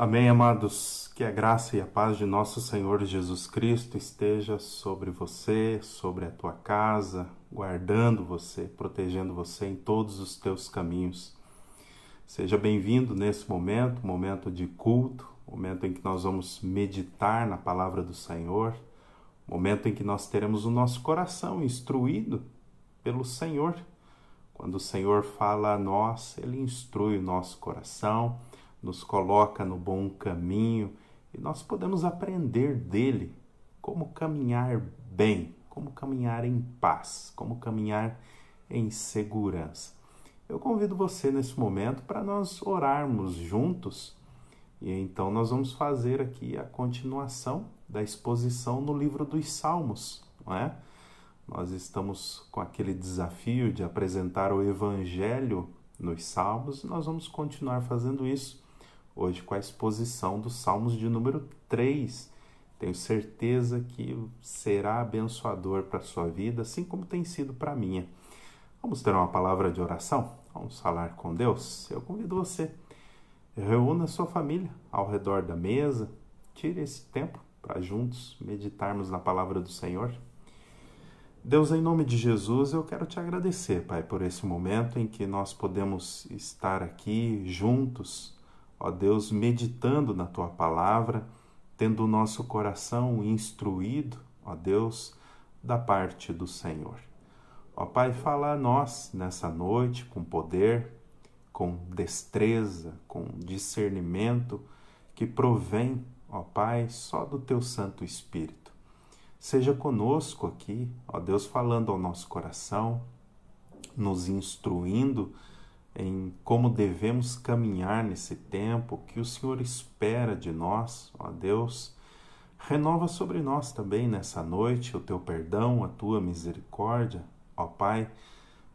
Amém, amados. Que a graça e a paz de nosso Senhor Jesus Cristo esteja sobre você, sobre a tua casa, guardando você, protegendo você em todos os teus caminhos. Seja bem-vindo nesse momento, momento de culto, momento em que nós vamos meditar na palavra do Senhor, momento em que nós teremos o nosso coração instruído pelo Senhor. Quando o Senhor fala a nós, ele instrui o nosso coração nos coloca no bom caminho e nós podemos aprender dele como caminhar bem, como caminhar em paz, como caminhar em segurança. Eu convido você nesse momento para nós orarmos juntos e então nós vamos fazer aqui a continuação da exposição no livro dos Salmos, não é? Nós estamos com aquele desafio de apresentar o Evangelho nos Salmos e nós vamos continuar fazendo isso hoje com a exposição dos Salmos de número 3. Tenho certeza que será abençoador para a sua vida, assim como tem sido para a minha. Vamos ter uma palavra de oração? Vamos falar com Deus? Eu convido você. Reúna sua família ao redor da mesa. Tire esse tempo para juntos meditarmos na palavra do Senhor. Deus, em nome de Jesus, eu quero te agradecer, Pai, por esse momento em que nós podemos estar aqui juntos ó Deus, meditando na tua palavra, tendo o nosso coração instruído, ó Deus, da parte do Senhor. Ó Pai, fala a nós nessa noite com poder, com destreza, com discernimento que provém, ó Pai, só do teu Santo Espírito. Seja conosco aqui, ó Deus, falando ao nosso coração, nos instruindo em como devemos caminhar nesse tempo que o Senhor espera de nós, ó Deus. Renova sobre nós também nessa noite o teu perdão, a tua misericórdia, ó Pai.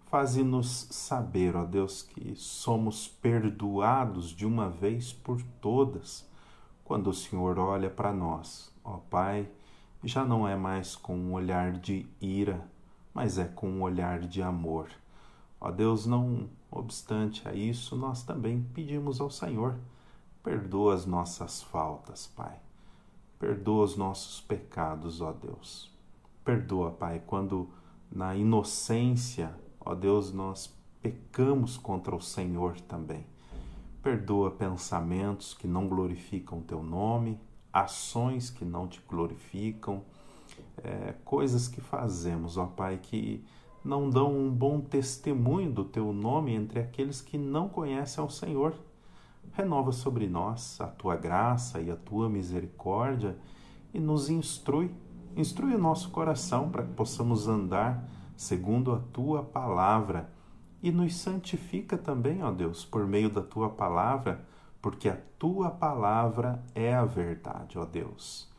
Faze-nos saber, ó Deus, que somos perdoados de uma vez por todas quando o Senhor olha para nós, ó Pai. Já não é mais com um olhar de ira, mas é com um olhar de amor. Ó Deus, não obstante a isso, nós também pedimos ao Senhor: perdoa as nossas faltas, Pai. Perdoa os nossos pecados, ó Deus. Perdoa, Pai, quando na inocência, ó Deus, nós pecamos contra o Senhor também. Perdoa pensamentos que não glorificam teu nome, ações que não te glorificam, é, coisas que fazemos, ó Pai, que não dão um bom testemunho do teu nome entre aqueles que não conhecem ao Senhor. Renova sobre nós a tua graça e a tua misericórdia e nos instrui, instrui o nosso coração para que possamos andar segundo a tua palavra e nos santifica também, ó Deus, por meio da tua palavra, porque a tua palavra é a verdade, ó Deus.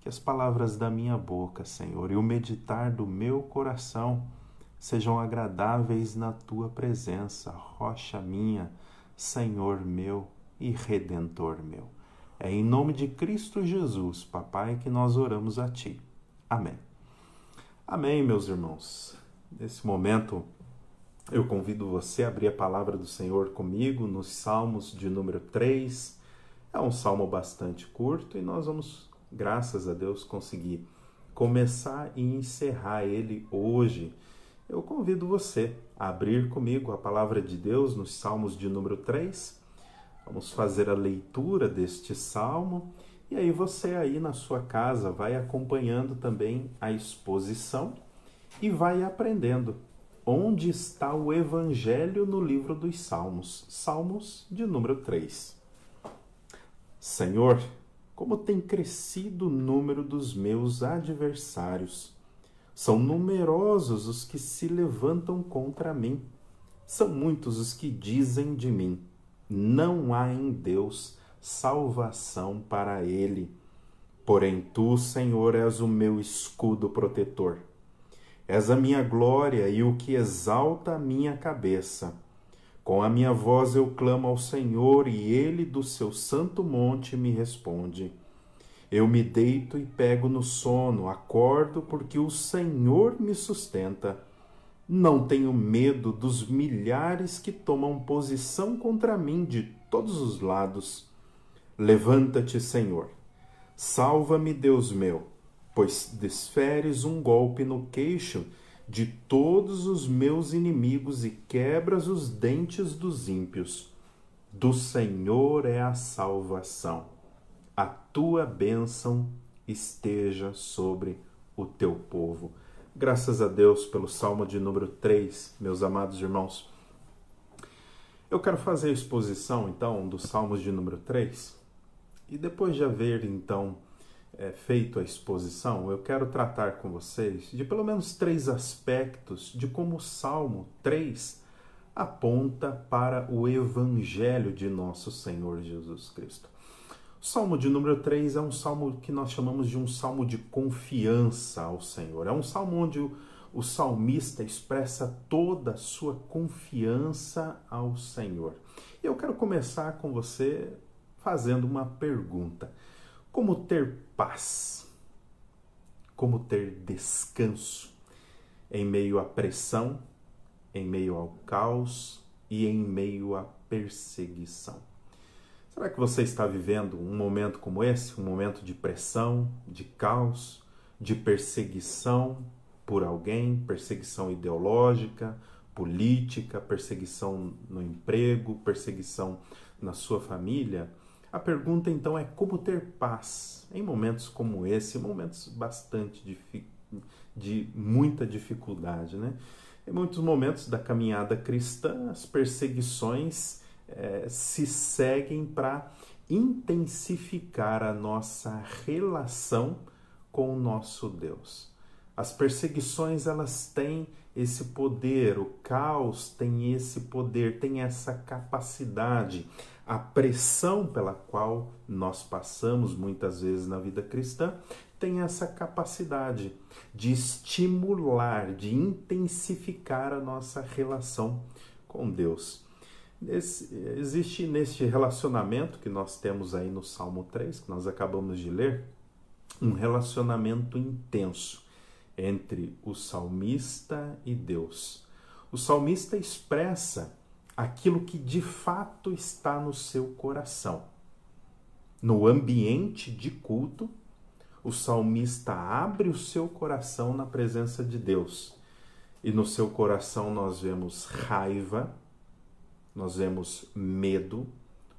Que as palavras da minha boca, Senhor, e o meditar do meu coração sejam agradáveis na tua presença, rocha minha, Senhor meu e redentor meu. É em nome de Cristo Jesus, papai, que nós oramos a ti. Amém. Amém, meus irmãos. Nesse momento, eu convido você a abrir a palavra do Senhor comigo nos Salmos de número 3. É um salmo bastante curto e nós vamos, graças a Deus, conseguir começar e encerrar ele hoje eu convido você a abrir comigo a palavra de Deus nos Salmos de número 3. Vamos fazer a leitura deste salmo e aí você aí na sua casa vai acompanhando também a exposição e vai aprendendo onde está o evangelho no livro dos Salmos, Salmos de número 3. Senhor, como tem crescido o número dos meus adversários, são numerosos os que se levantam contra mim. São muitos os que dizem de mim: não há em Deus salvação para ele. Porém, tu, Senhor, és o meu escudo protetor. És a minha glória e o que exalta a minha cabeça. Com a minha voz eu clamo ao Senhor e ele do seu santo monte me responde. Eu me deito e pego no sono, acordo porque o Senhor me sustenta. Não tenho medo dos milhares que tomam posição contra mim de todos os lados. Levanta-te, Senhor. Salva-me, Deus meu, pois desferes um golpe no queixo de todos os meus inimigos e quebras os dentes dos ímpios. Do Senhor é a salvação. A tua bênção esteja sobre o teu povo. Graças a Deus pelo Salmo de número 3, meus amados irmãos. Eu quero fazer a exposição, então, dos Salmos de número 3. E depois de haver, então, é, feito a exposição, eu quero tratar com vocês de pelo menos três aspectos de como o Salmo 3 aponta para o Evangelho de nosso Senhor Jesus Cristo. O salmo de número 3 é um salmo que nós chamamos de um salmo de confiança ao Senhor. É um salmo onde o, o salmista expressa toda a sua confiança ao Senhor. E eu quero começar com você fazendo uma pergunta: Como ter paz? Como ter descanso em meio à pressão, em meio ao caos e em meio à perseguição? Será que você está vivendo um momento como esse, um momento de pressão, de caos, de perseguição por alguém, perseguição ideológica, política, perseguição no emprego, perseguição na sua família? A pergunta então é como ter paz em momentos como esse, momentos bastante de muita dificuldade, né? Em muitos momentos da caminhada cristã, as perseguições é, se seguem para intensificar a nossa relação com o nosso Deus. As perseguições elas têm esse poder, o caos tem esse poder, tem essa capacidade. A pressão pela qual nós passamos muitas vezes na vida cristã tem essa capacidade de estimular, de intensificar a nossa relação com Deus. Esse, existe neste relacionamento que nós temos aí no Salmo 3, que nós acabamos de ler, um relacionamento intenso entre o salmista e Deus. O salmista expressa aquilo que de fato está no seu coração. No ambiente de culto, o salmista abre o seu coração na presença de Deus. E no seu coração nós vemos raiva, nós vemos medo,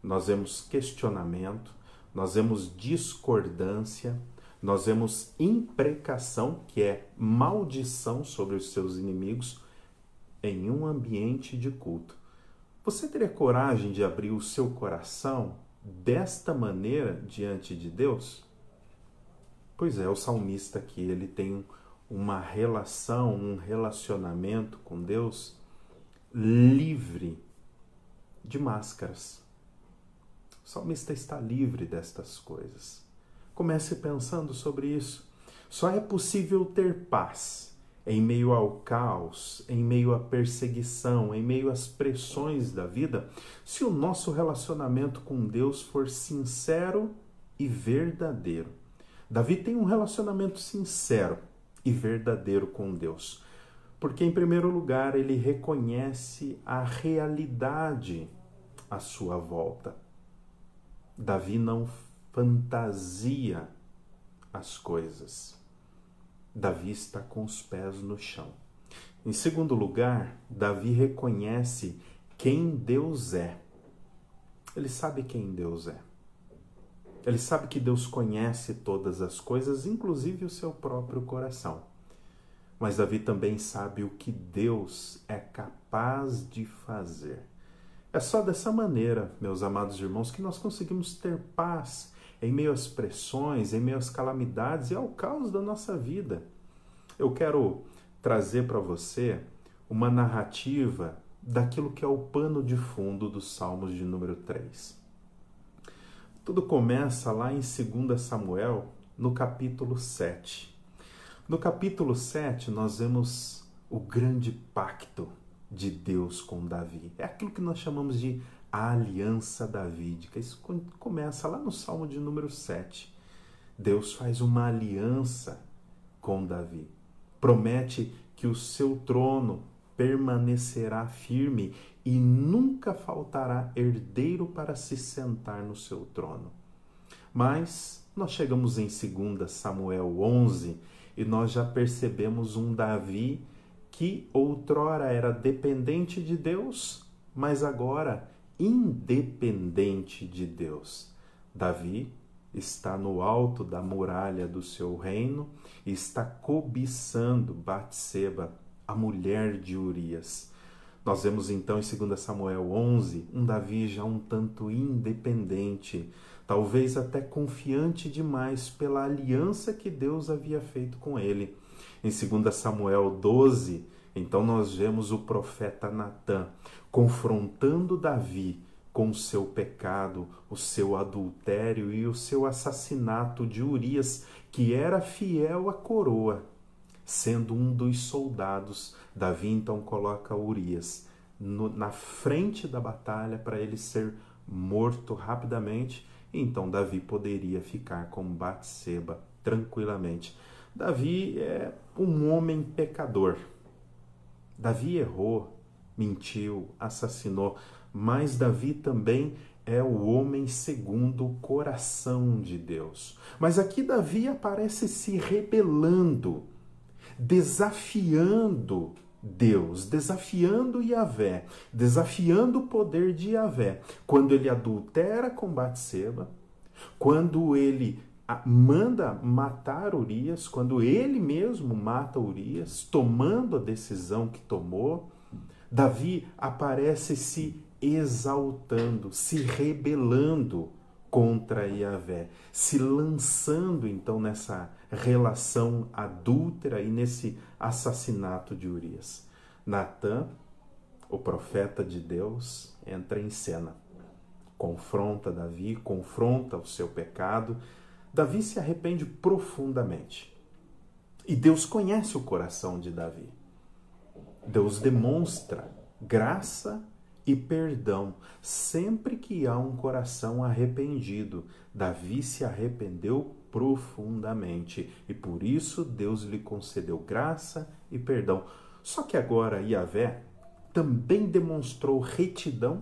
nós vemos questionamento, nós vemos discordância, nós vemos imprecação, que é maldição sobre os seus inimigos, em um ambiente de culto. Você teria coragem de abrir o seu coração desta maneira diante de Deus? Pois é, o salmista aqui, ele tem uma relação, um relacionamento com Deus livre de máscaras. O salmista está livre destas coisas. Comece pensando sobre isso. Só é possível ter paz em meio ao caos, em meio à perseguição, em meio às pressões da vida, se o nosso relacionamento com Deus for sincero e verdadeiro. Davi tem um relacionamento sincero e verdadeiro com Deus, porque, em primeiro lugar, ele reconhece a realidade à sua volta. Davi não fantasia as coisas. Davi está com os pés no chão. Em segundo lugar, Davi reconhece quem Deus é. Ele sabe quem Deus é. Ele sabe que Deus conhece todas as coisas, inclusive o seu próprio coração. Mas Davi também sabe o que Deus é capaz de fazer. É só dessa maneira, meus amados irmãos, que nós conseguimos ter paz em meio às pressões, em meio às calamidades e ao caos da nossa vida. Eu quero trazer para você uma narrativa daquilo que é o pano de fundo dos Salmos de número 3. Tudo começa lá em 2 Samuel, no capítulo 7. No capítulo 7, nós vemos o grande pacto de Deus com Davi. É aquilo que nós chamamos de a aliança davídica. Isso começa lá no Salmo de número 7. Deus faz uma aliança com Davi. Promete que o seu trono permanecerá firme e nunca faltará herdeiro para se sentar no seu trono. Mas nós chegamos em 2 Samuel 11 e nós já percebemos um Davi que outrora era dependente de Deus, mas agora independente de Deus. Davi está no alto da muralha do seu reino e está cobiçando Batseba, a mulher de Urias. Nós vemos então em 2 Samuel 11 um Davi já um tanto independente, talvez até confiante demais pela aliança que Deus havia feito com ele. Em 2 Samuel 12, então nós vemos o profeta Natã confrontando Davi com o seu pecado, o seu adultério e o seu assassinato de Urias, que era fiel à coroa sendo um dos soldados. Davi então coloca Urias no, na frente da batalha para ele ser morto rapidamente. Então Davi poderia ficar com Batseba tranquilamente. Davi é um homem pecador. Davi errou, mentiu, assassinou, mas Davi também é o homem segundo o coração de Deus. Mas aqui Davi aparece se rebelando desafiando Deus, desafiando Yahvé, desafiando o poder de Yahvé. Quando ele adultera com Batseba, quando ele manda matar Urias, quando ele mesmo mata Urias, tomando a decisão que tomou, Davi aparece se exaltando, se rebelando contra Yahvé, se lançando então nessa relação adúltera e nesse assassinato de Urias. Natã, o profeta de Deus, entra em cena. Confronta Davi, confronta o seu pecado. Davi se arrepende profundamente. E Deus conhece o coração de Davi. Deus demonstra graça e perdão sempre que há um coração arrependido. Davi se arrependeu profundamente e por isso Deus lhe concedeu graça e perdão. Só que agora Yahvé também demonstrou retidão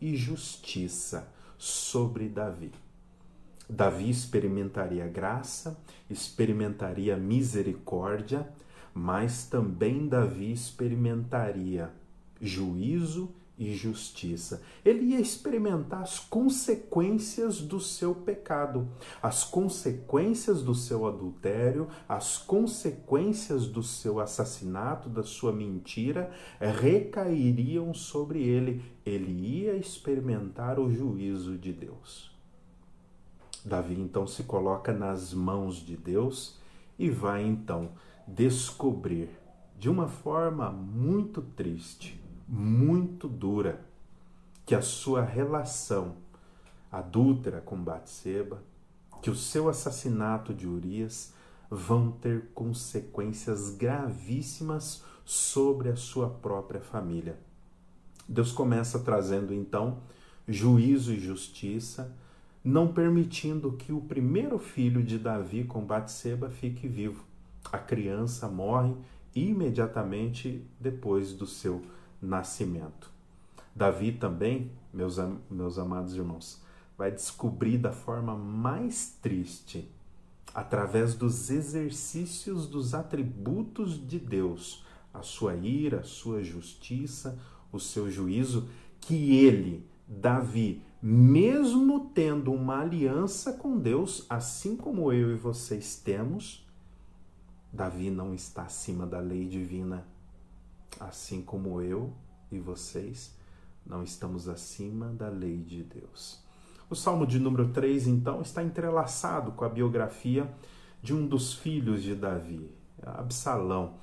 e justiça sobre Davi. Davi experimentaria graça, experimentaria misericórdia, mas também Davi experimentaria juízo e justiça. Ele ia experimentar as consequências do seu pecado, as consequências do seu adultério, as consequências do seu assassinato, da sua mentira, recairiam sobre ele. Ele ia experimentar o juízo de Deus. Davi então se coloca nas mãos de Deus e vai então descobrir de uma forma muito triste muito dura que a sua relação adúltera com Batseba, que o seu assassinato de Urias vão ter consequências gravíssimas sobre a sua própria família. Deus começa trazendo então juízo e justiça, não permitindo que o primeiro filho de Davi com Batseba fique vivo. A criança morre imediatamente depois do seu nascimento. Davi também, meus, meus amados irmãos, vai descobrir da forma mais triste, através dos exercícios dos atributos de Deus, a sua ira, a sua justiça, o seu juízo, que ele, Davi, mesmo tendo uma aliança com Deus, assim como eu e vocês temos, Davi não está acima da lei divina assim como eu e vocês não estamos acima da lei de Deus. O Salmo de número 3, então, está entrelaçado com a biografia de um dos filhos de Davi, Absalão.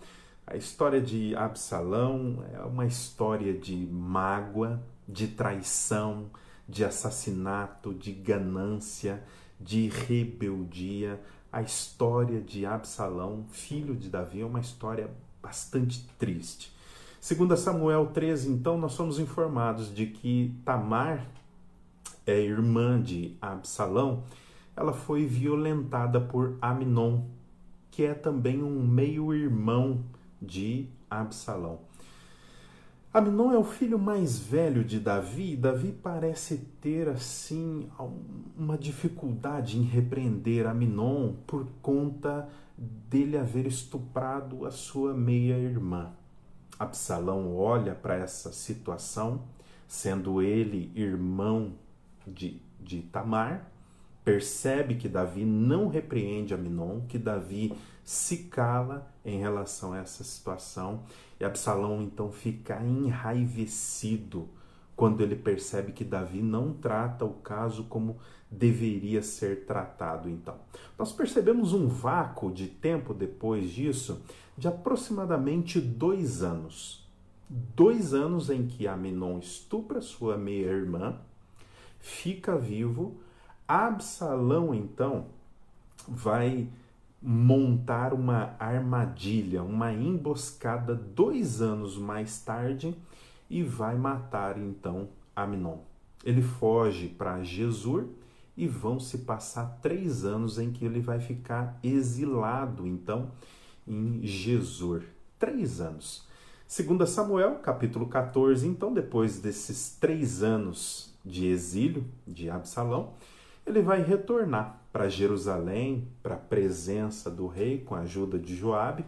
A história de Absalão é uma história de mágoa, de traição, de assassinato, de ganância, de rebeldia. A história de Absalão, filho de Davi, é uma história bastante triste. Segundo Samuel 13, então, nós somos informados de que Tamar é irmã de Absalão, ela foi violentada por Aminon, que é também um meio-irmão de Absalão. Aminon é o filho mais velho de Davi. Davi parece ter assim uma dificuldade em repreender Aminon por conta dele haver estuprado a sua meia-irmã. Absalão olha para essa situação, sendo ele irmão de, de Tamar, percebe que Davi não repreende Aminon, que Davi se cala em relação a essa situação e Absalão então fica enraivecido quando ele percebe que Davi não trata o caso como deveria ser tratado então. Nós percebemos um vácuo de tempo depois disso de aproximadamente dois anos. Dois anos em que Aminon estupra sua meia-irmã, fica vivo, Absalão então vai montar uma armadilha, uma emboscada dois anos mais tarde e vai matar então Aminon. Ele foge para Jesus e vão se passar três anos em que ele vai ficar exilado então em Jesus. Três anos. Segundo Samuel, capítulo 14, então, depois desses três anos de exílio de Absalão, ele vai retornar para Jerusalém, para a presença do rei, com a ajuda de Joabe,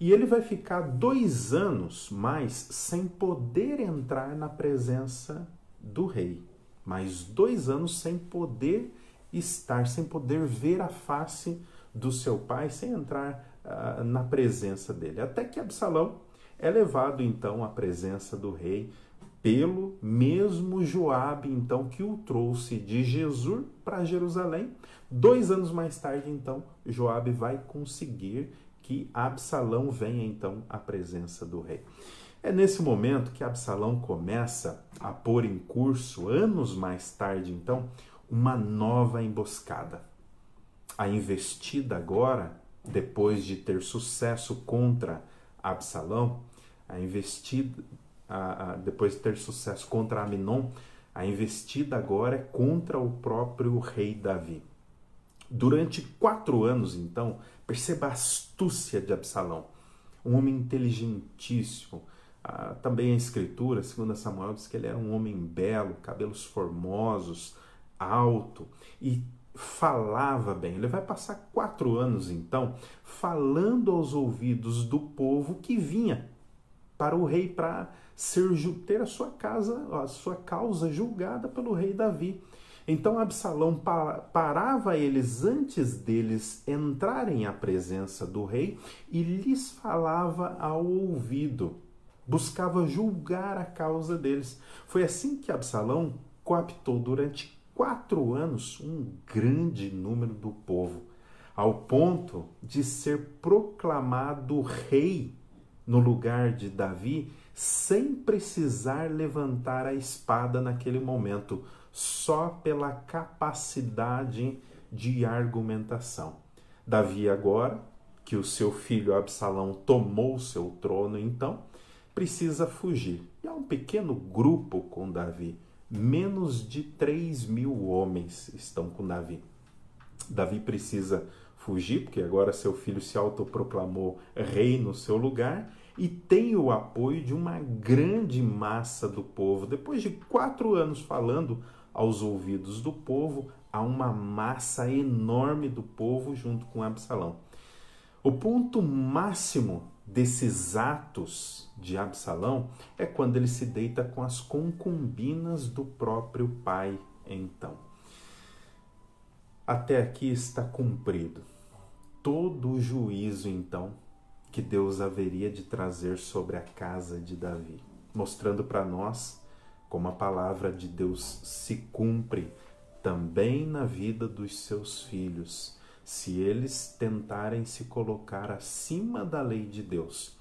e ele vai ficar dois anos mais sem poder entrar na presença do rei. Mais dois anos sem poder estar, sem poder ver a face do seu pai, sem entrar uh, na presença dele. Até que Absalão é levado então à presença do rei pelo mesmo Joabe, então, que o trouxe de Jesus para Jerusalém. Dois anos mais tarde, então, Joabe vai conseguir que Absalão venha, então, à presença do rei. É nesse momento que Absalão começa a pôr em curso, anos mais tarde, então, uma nova emboscada. A investida agora, depois de ter sucesso contra Absalão, a investida a, a, depois de ter sucesso contra Aminon, a investida agora é contra o próprio rei Davi. Durante quatro anos, então, perceba a astúcia de Absalão, um homem inteligentíssimo. Ah, também a escritura, segundo Samuel, diz que ele era um homem belo, cabelos formosos, alto e falava bem. Ele vai passar quatro anos, então, falando aos ouvidos do povo que vinha para o rei para ser ter a sua casa, a sua causa julgada pelo rei Davi. Então Absalão parava eles antes deles entrarem à presença do rei e lhes falava ao ouvido, buscava julgar a causa deles. Foi assim que Absalão coaptou durante quatro anos um grande número do povo, ao ponto de ser proclamado rei no lugar de Davi sem precisar levantar a espada naquele momento, só pela capacidade de argumentação. Davi, agora que o seu filho Absalão tomou seu trono, então precisa fugir. E há um pequeno grupo com Davi, menos de 3 mil homens estão com Davi. Davi precisa fugir, porque agora seu filho se autoproclamou rei no seu lugar e tem o apoio de uma grande massa do povo. Depois de quatro anos falando aos ouvidos do povo, há uma massa enorme do povo junto com Absalão. O ponto máximo desses atos de Absalão é quando ele se deita com as concubinas do próprio pai, então. Até aqui está cumprido todo o juízo, então, que Deus haveria de trazer sobre a casa de Davi, mostrando para nós como a palavra de Deus se cumpre também na vida dos seus filhos, se eles tentarem se colocar acima da lei de Deus.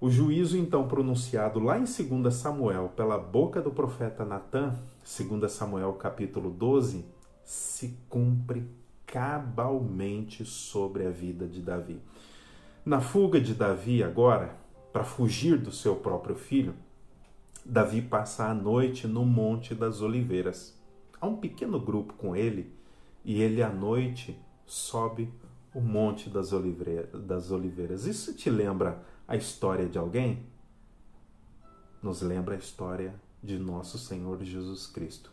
O juízo então pronunciado lá em 2 Samuel pela boca do profeta Natã, 2 Samuel capítulo 12, se cumpre cabalmente sobre a vida de Davi. Na fuga de Davi agora, para fugir do seu próprio filho, Davi passa a noite no Monte das Oliveiras. Há um pequeno grupo com ele e ele à noite sobe o Monte das Oliveiras. Isso te lembra a história de alguém? nos lembra a história de nosso Senhor Jesus Cristo.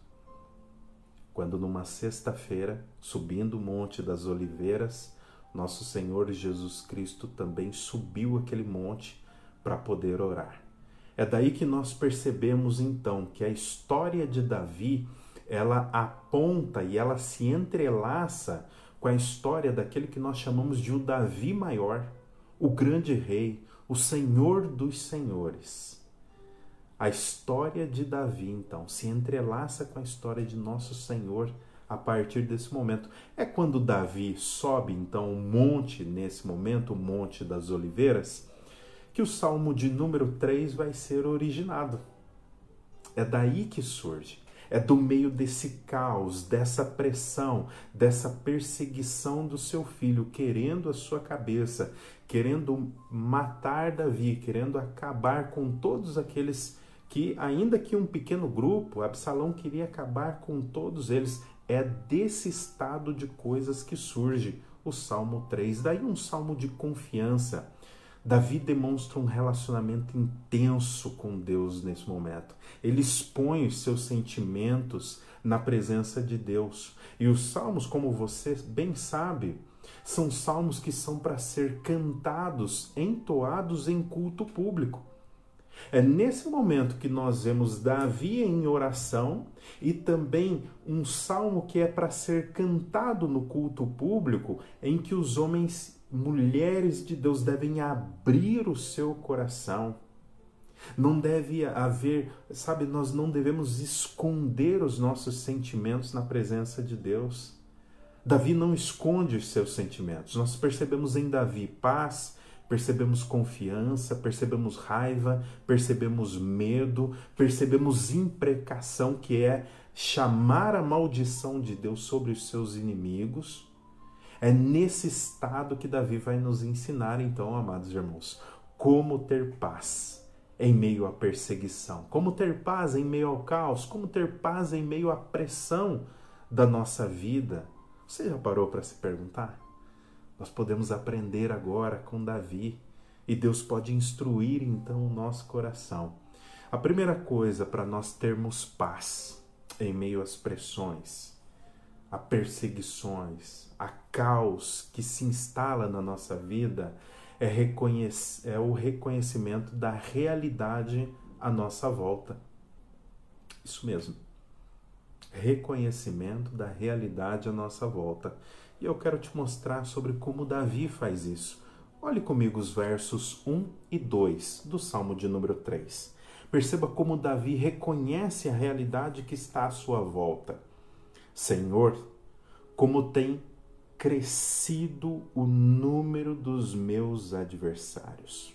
Quando numa sexta-feira, subindo o Monte das Oliveiras, nosso Senhor Jesus Cristo também subiu aquele monte para poder orar. É daí que nós percebemos então que a história de Davi, ela aponta e ela se entrelaça com a história daquele que nós chamamos de o Davi maior, o grande rei, o Senhor dos senhores. A história de Davi, então, se entrelaça com a história de nosso Senhor a partir desse momento. É quando Davi sobe, então, o monte, nesse momento, o Monte das Oliveiras, que o Salmo de número 3 vai ser originado. É daí que surge. É do meio desse caos, dessa pressão, dessa perseguição do seu filho, querendo a sua cabeça, querendo matar Davi, querendo acabar com todos aqueles que, ainda que um pequeno grupo, Absalão queria acabar com todos eles. É desse estado de coisas que surge o Salmo 3. Daí um salmo de confiança. Davi demonstra um relacionamento intenso com Deus nesse momento. Ele expõe os seus sentimentos na presença de Deus. E os salmos, como você bem sabe, são salmos que são para ser cantados, entoados em culto público. É nesse momento que nós vemos Davi em oração e também um salmo que é para ser cantado no culto público, em que os homens, mulheres de Deus devem abrir o seu coração. Não deve haver, sabe, nós não devemos esconder os nossos sentimentos na presença de Deus. Davi não esconde os seus sentimentos. Nós percebemos em Davi paz, percebemos confiança, percebemos raiva, percebemos medo, percebemos imprecação, que é chamar a maldição de Deus sobre os seus inimigos. É nesse estado que Davi vai nos ensinar, então, amados irmãos, como ter paz em meio à perseguição, como ter paz em meio ao caos, como ter paz em meio à pressão da nossa vida. Você já parou para se perguntar? Nós podemos aprender agora com Davi e Deus pode instruir então o nosso coração. A primeira coisa para nós termos paz em meio às pressões, a perseguições, a caos que se instala na nossa vida é, é o reconhecimento da realidade à nossa volta. Isso mesmo. Reconhecimento da realidade à nossa volta. E eu quero te mostrar sobre como Davi faz isso. Olhe comigo os versos 1 e 2 do Salmo de número 3. Perceba como Davi reconhece a realidade que está à sua volta. Senhor, como tem crescido o número dos meus adversários.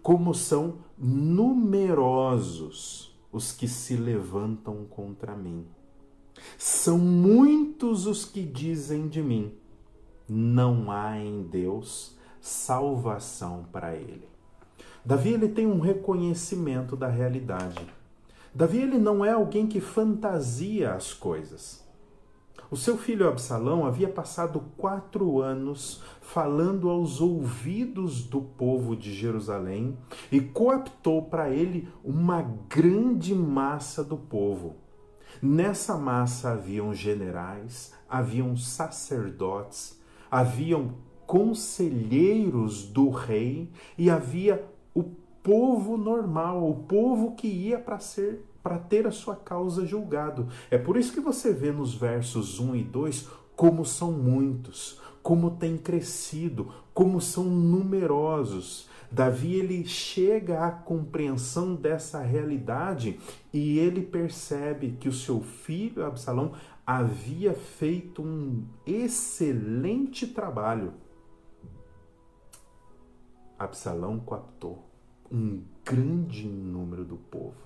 Como são numerosos os que se levantam contra mim. São muitos os que dizem de mim: não há em Deus salvação para ele. Davi ele tem um reconhecimento da realidade. Davi ele não é alguém que fantasia as coisas. O seu filho Absalão havia passado quatro anos falando aos ouvidos do povo de Jerusalém e coaptou para ele uma grande massa do povo. Nessa massa haviam generais, haviam sacerdotes, haviam conselheiros do rei e havia o povo normal, o povo que ia para ser para ter a sua causa julgado. É por isso que você vê nos versos 1 e 2 como são muitos, como tem crescido, como são numerosos. Davi ele chega à compreensão dessa realidade e ele percebe que o seu filho Absalão havia feito um excelente trabalho. Absalão captou um grande número do povo.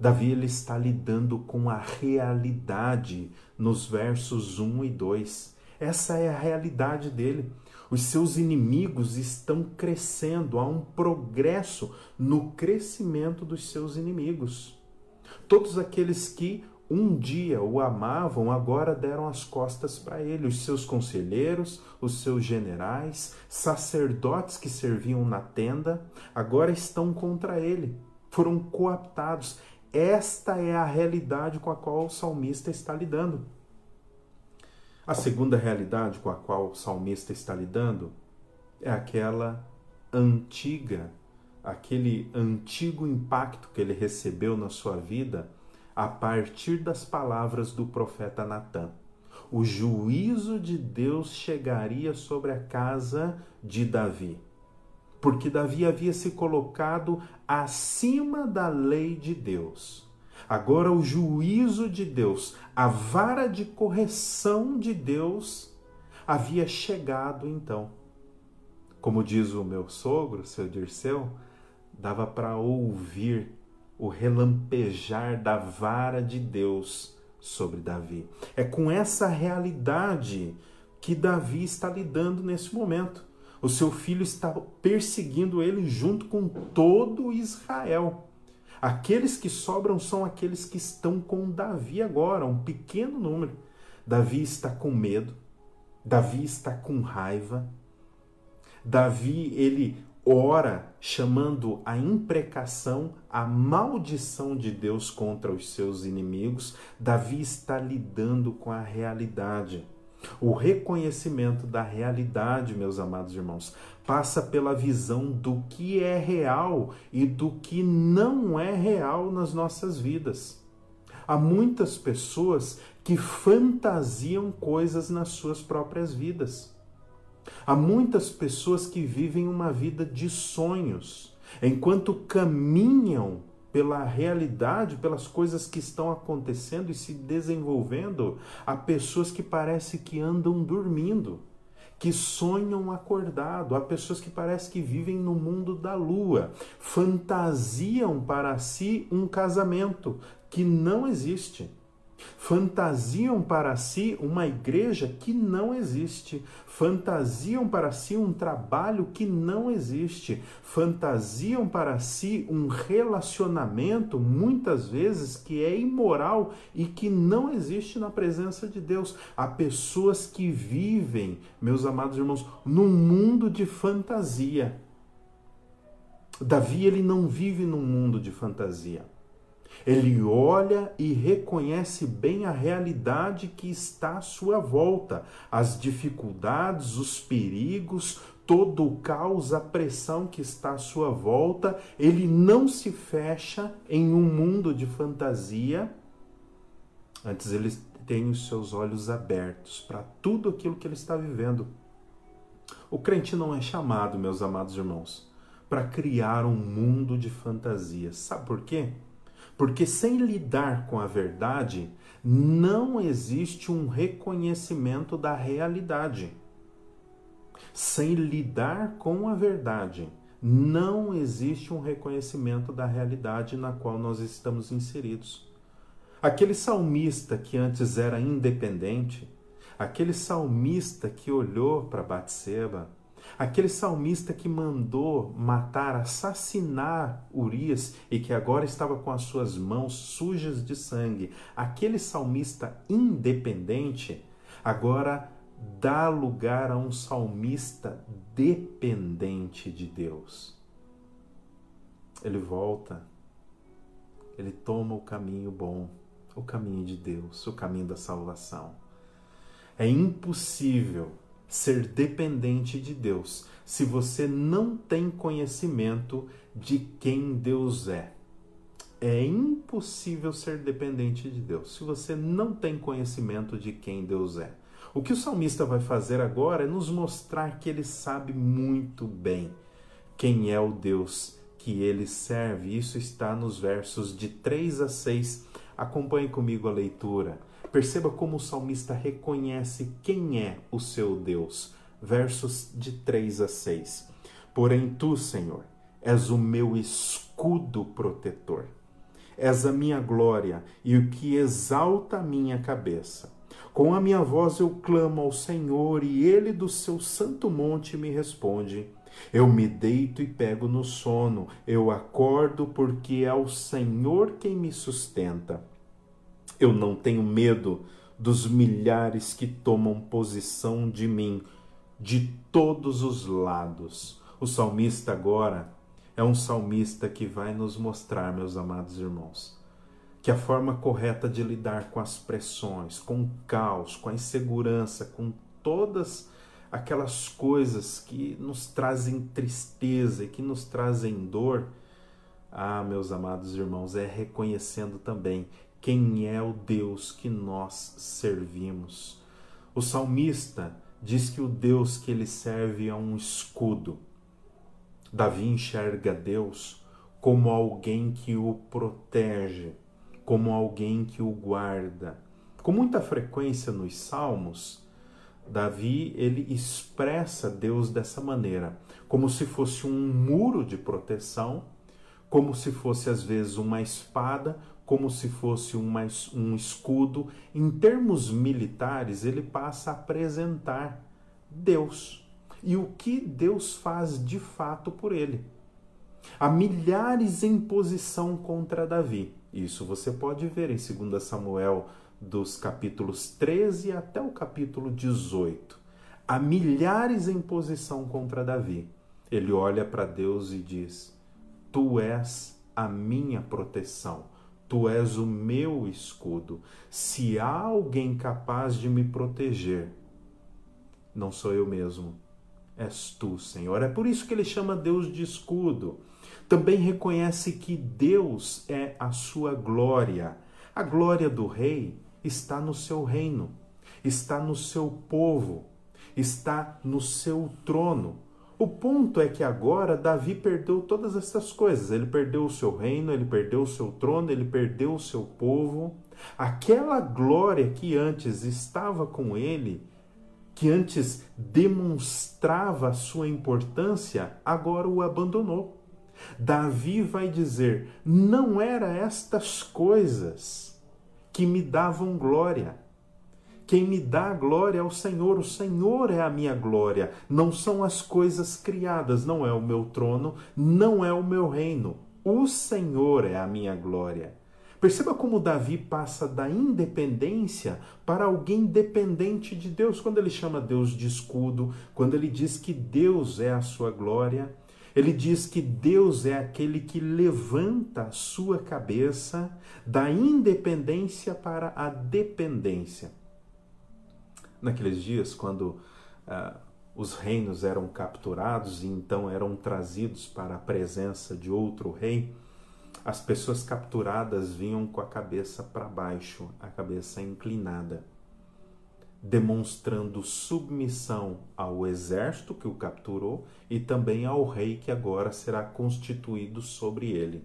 Davi ele está lidando com a realidade nos versos 1 e 2. Essa é a realidade dele. Os seus inimigos estão crescendo, há um progresso no crescimento dos seus inimigos. Todos aqueles que um dia o amavam, agora deram as costas para ele. Os seus conselheiros, os seus generais, sacerdotes que serviam na tenda, agora estão contra ele. foram coaptados. Esta é a realidade com a qual o salmista está lidando. A segunda realidade com a qual o salmista está lidando é aquela antiga, aquele antigo impacto que ele recebeu na sua vida a partir das palavras do profeta Natan. O juízo de Deus chegaria sobre a casa de Davi, porque Davi havia se colocado acima da lei de Deus. Agora, o juízo de Deus, a vara de correção de Deus, havia chegado então. Como diz o meu sogro, seu Dirceu, dava para ouvir o relampejar da vara de Deus sobre Davi. É com essa realidade que Davi está lidando nesse momento. O seu filho está perseguindo ele junto com todo Israel. Aqueles que sobram são aqueles que estão com Davi agora, um pequeno número. Davi está com medo, Davi está com raiva, Davi, ele ora chamando a imprecação, a maldição de Deus contra os seus inimigos. Davi está lidando com a realidade. O reconhecimento da realidade, meus amados irmãos, passa pela visão do que é real e do que não é real nas nossas vidas. Há muitas pessoas que fantasiam coisas nas suas próprias vidas. Há muitas pessoas que vivem uma vida de sonhos, enquanto caminham pela realidade, pelas coisas que estão acontecendo e se desenvolvendo, há pessoas que parece que andam dormindo, que sonham acordado, há pessoas que parece que vivem no mundo da lua, fantasiam para si um casamento que não existe Fantasiam para si uma igreja que não existe, fantasiam para si um trabalho que não existe, fantasiam para si um relacionamento, muitas vezes, que é imoral e que não existe na presença de Deus. Há pessoas que vivem, meus amados irmãos, num mundo de fantasia. Davi, ele não vive num mundo de fantasia. Ele olha e reconhece bem a realidade que está à sua volta, as dificuldades, os perigos, todo o caos, a pressão que está à sua volta. Ele não se fecha em um mundo de fantasia. Antes ele tem os seus olhos abertos para tudo aquilo que ele está vivendo. O crente não é chamado, meus amados irmãos, para criar um mundo de fantasias. Sabe por quê? Porque sem lidar com a verdade, não existe um reconhecimento da realidade. Sem lidar com a verdade, não existe um reconhecimento da realidade na qual nós estamos inseridos. Aquele salmista que antes era independente, aquele salmista que olhou para Batseba, Aquele salmista que mandou matar, assassinar Urias e que agora estava com as suas mãos sujas de sangue. Aquele salmista independente agora dá lugar a um salmista dependente de Deus. Ele volta, ele toma o caminho bom, o caminho de Deus, o caminho da salvação. É impossível ser dependente de Deus se você não tem conhecimento de quem Deus é. É impossível ser dependente de Deus se você não tem conhecimento de quem Deus é. O que o salmista vai fazer agora é nos mostrar que ele sabe muito bem quem é o Deus que ele serve. Isso está nos versos de 3 a 6. Acompanhe comigo a leitura. Perceba como o salmista reconhece quem é o seu Deus. Versos de 3 a 6. Porém, tu, Senhor, és o meu escudo protetor. És a minha glória e o que exalta a minha cabeça. Com a minha voz eu clamo ao Senhor e ele do seu santo monte me responde. Eu me deito e pego no sono, eu acordo porque é o Senhor quem me sustenta. Eu não tenho medo dos milhares que tomam posição de mim de todos os lados. O salmista agora é um salmista que vai nos mostrar, meus amados irmãos, que a forma correta de lidar com as pressões, com o caos, com a insegurança, com todas aquelas coisas que nos trazem tristeza e que nos trazem dor, ah, meus amados irmãos, é reconhecendo também quem é o Deus que nós servimos. O salmista diz que o Deus que ele serve é um escudo. Davi enxerga Deus como alguém que o protege, como alguém que o guarda. Com muita frequência nos Salmos, Davi ele expressa Deus dessa maneira, como se fosse um muro de proteção, como se fosse às vezes uma espada, como se fosse uma, um escudo. Em termos militares, ele passa a apresentar Deus e o que Deus faz de fato por ele. Há milhares em posição contra Davi. Isso você pode ver em 2 Samuel, dos capítulos 13 até o capítulo 18. Há milhares em posição contra Davi. Ele olha para Deus e diz: Tu és a minha proteção, tu és o meu escudo. Se há alguém capaz de me proteger, não sou eu mesmo, és tu, Senhor. É por isso que ele chama Deus de escudo. Também reconhece que Deus é a sua glória. A glória do rei está no seu reino, está no seu povo, está no seu trono. O ponto é que agora Davi perdeu todas essas coisas. Ele perdeu o seu reino, ele perdeu o seu trono, ele perdeu o seu povo. Aquela glória que antes estava com ele que antes demonstrava a sua importância, agora o abandonou. Davi vai dizer: não era estas coisas que me davam glória. Quem me dá glória é o Senhor, o Senhor é a minha glória, não são as coisas criadas, não é o meu trono, não é o meu reino. O Senhor é a minha glória. Perceba como Davi passa da independência para alguém dependente de Deus, quando ele chama Deus de escudo, quando ele diz que Deus é a sua glória. Ele diz que Deus é aquele que levanta a sua cabeça da independência para a dependência. Naqueles dias, quando uh, os reinos eram capturados e então eram trazidos para a presença de outro rei, as pessoas capturadas vinham com a cabeça para baixo, a cabeça inclinada, demonstrando submissão ao exército que o capturou e também ao rei que agora será constituído sobre ele.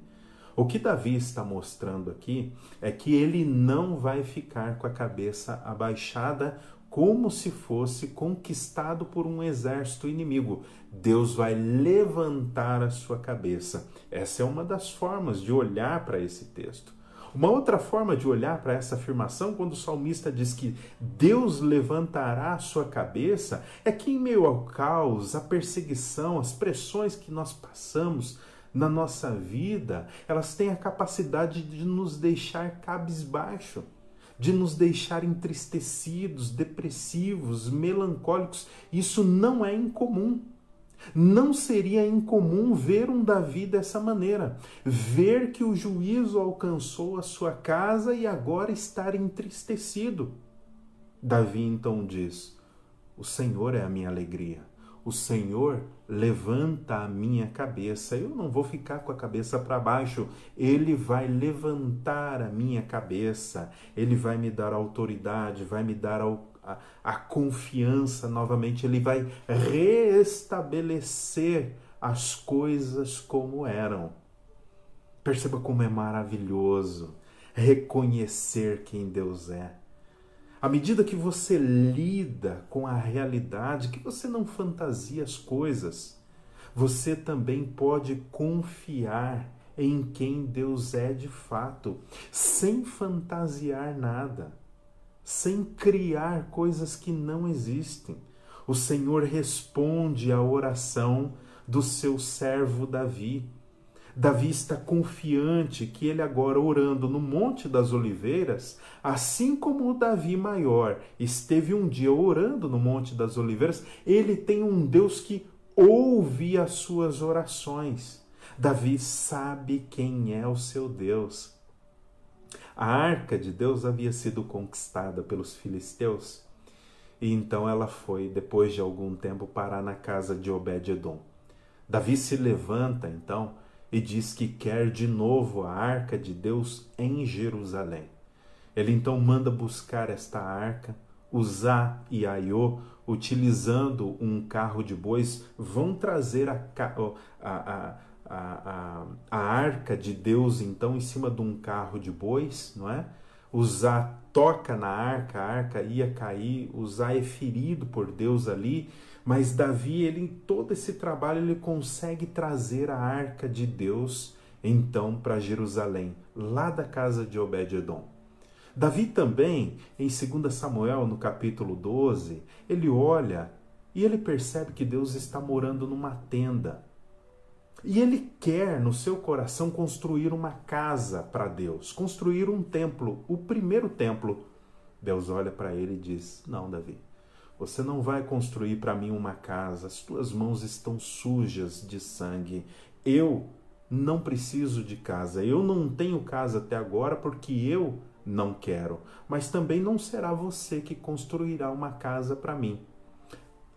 O que Davi está mostrando aqui é que ele não vai ficar com a cabeça abaixada como se fosse conquistado por um exército inimigo. Deus vai levantar a sua cabeça. Essa é uma das formas de olhar para esse texto. Uma outra forma de olhar para essa afirmação, quando o salmista diz que Deus levantará a sua cabeça, é que em meio ao caos, a perseguição, as pressões que nós passamos na nossa vida, elas têm a capacidade de nos deixar cabisbaixo de nos deixar entristecidos, depressivos, melancólicos. Isso não é incomum. Não seria incomum ver um Davi dessa maneira, ver que o juízo alcançou a sua casa e agora estar entristecido. Davi então diz: O Senhor é a minha alegria. O Senhor levanta a minha cabeça. Eu não vou ficar com a cabeça para baixo. Ele vai levantar a minha cabeça. Ele vai me dar autoridade, vai me dar a, a, a confiança novamente. Ele vai reestabelecer as coisas como eram. Perceba como é maravilhoso reconhecer quem Deus é à medida que você lida com a realidade, que você não fantasia as coisas, você também pode confiar em quem Deus é de fato, sem fantasiar nada, sem criar coisas que não existem. O Senhor responde à oração do seu servo Davi. Davi está confiante que ele agora orando no Monte das Oliveiras, assim como o Davi maior esteve um dia orando no Monte das Oliveiras, ele tem um Deus que ouve as suas orações. Davi sabe quem é o seu Deus. A arca de Deus havia sido conquistada pelos filisteus e então ela foi, depois de algum tempo, parar na casa de Obed-Edom. Davi se levanta então e diz que quer de novo a arca de Deus em Jerusalém. Ele então manda buscar esta arca, Uzá e Aiô, utilizando um carro de bois, vão trazer a, a, a, a, arca de Deus então em cima de um carro de bois, não é? Uzá toca na arca, a arca ia cair, Uzá é ferido por Deus ali, mas Davi, ele em todo esse trabalho, ele consegue trazer a arca de Deus então para Jerusalém, lá da casa de Obed-edom. Davi também, em 2 Samuel, no capítulo 12, ele olha e ele percebe que Deus está morando numa tenda. E ele quer no seu coração construir uma casa para Deus, construir um templo, o primeiro templo. Deus olha para ele e diz: Não, Davi, você não vai construir para mim uma casa, as tuas mãos estão sujas de sangue. Eu não preciso de casa, eu não tenho casa até agora porque eu não quero, mas também não será você que construirá uma casa para mim.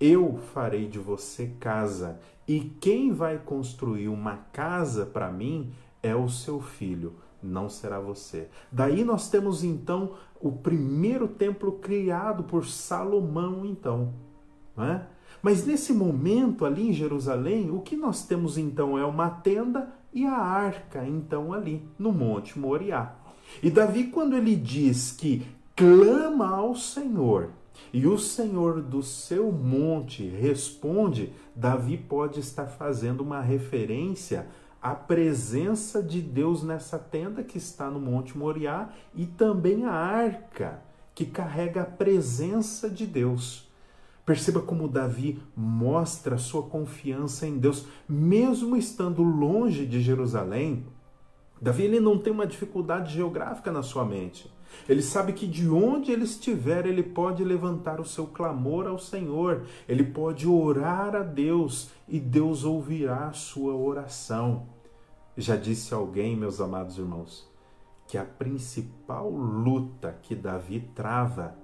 Eu farei de você casa e quem vai construir uma casa para mim é o seu filho, não será você. Daí nós temos então o primeiro templo criado por Salomão, então. É? Mas nesse momento ali em Jerusalém, o que nós temos então é uma tenda e a arca, então ali no Monte Moriá. E Davi, quando ele diz que clama ao Senhor, e o Senhor do seu monte responde, Davi pode estar fazendo uma referência à presença de Deus nessa tenda que está no Monte Moriá e também a arca que carrega a presença de Deus. Perceba como Davi mostra sua confiança em Deus, mesmo estando longe de Jerusalém. Davi ele não tem uma dificuldade geográfica na sua mente. Ele sabe que de onde ele estiver, ele pode levantar o seu clamor ao Senhor, ele pode orar a Deus e Deus ouvirá a sua oração. Já disse alguém, meus amados irmãos, que a principal luta que Davi trava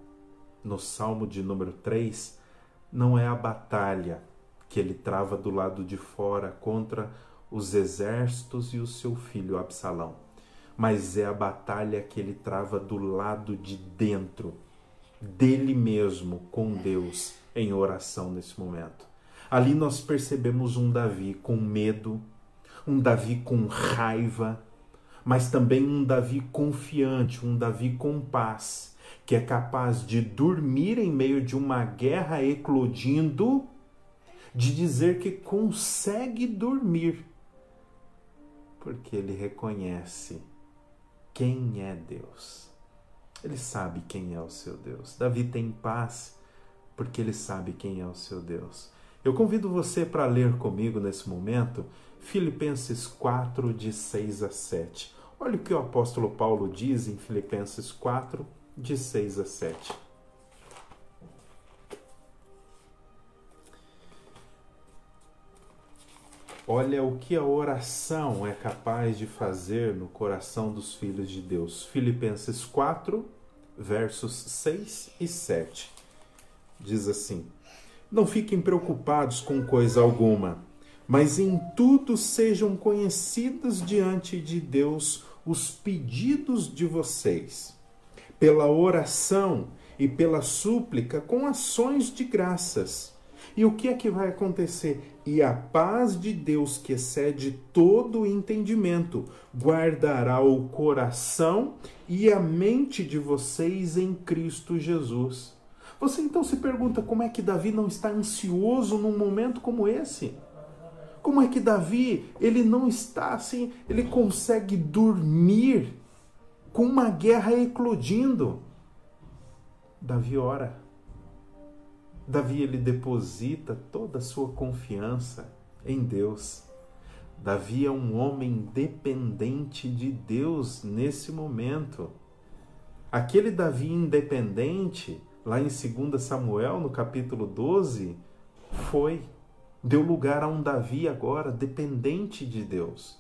no Salmo de número 3 não é a batalha que ele trava do lado de fora contra os exércitos e o seu filho Absalão mas é a batalha que ele trava do lado de dentro, dele mesmo, com Deus, em oração nesse momento. Ali nós percebemos um Davi com medo, um Davi com raiva, mas também um Davi confiante, um Davi com paz, que é capaz de dormir em meio de uma guerra eclodindo, de dizer que consegue dormir, porque ele reconhece quem é Deus. Ele sabe quem é o seu Deus. Davi tem paz porque ele sabe quem é o seu Deus. Eu convido você para ler comigo nesse momento Filipenses 4, de 6 a 7. Olha o que o apóstolo Paulo diz em Filipenses 4, de 6 a 7. Olha o que a oração é capaz de fazer no coração dos filhos de Deus. Filipenses 4, versos 6 e 7. Diz assim: Não fiquem preocupados com coisa alguma, mas em tudo sejam conhecidos diante de Deus os pedidos de vocês, pela oração e pela súplica com ações de graças e o que é que vai acontecer? E a paz de Deus, que excede todo o entendimento, guardará o coração e a mente de vocês em Cristo Jesus. Você então se pergunta como é que Davi não está ansioso num momento como esse? Como é que Davi, ele não está assim, ele consegue dormir com uma guerra eclodindo? Davi ora. Davi ele deposita toda a sua confiança em Deus. Davi é um homem dependente de Deus nesse momento. Aquele Davi independente, lá em 2 Samuel, no capítulo 12, foi. Deu lugar a um Davi agora dependente de Deus,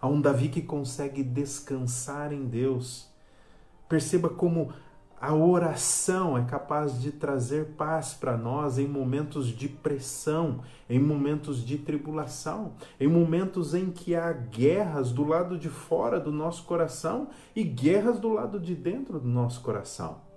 a um Davi que consegue descansar em Deus. Perceba como a oração é capaz de trazer paz para nós em momentos de pressão, em momentos de tribulação, em momentos em que há guerras do lado de fora do nosso coração e guerras do lado de dentro do nosso coração.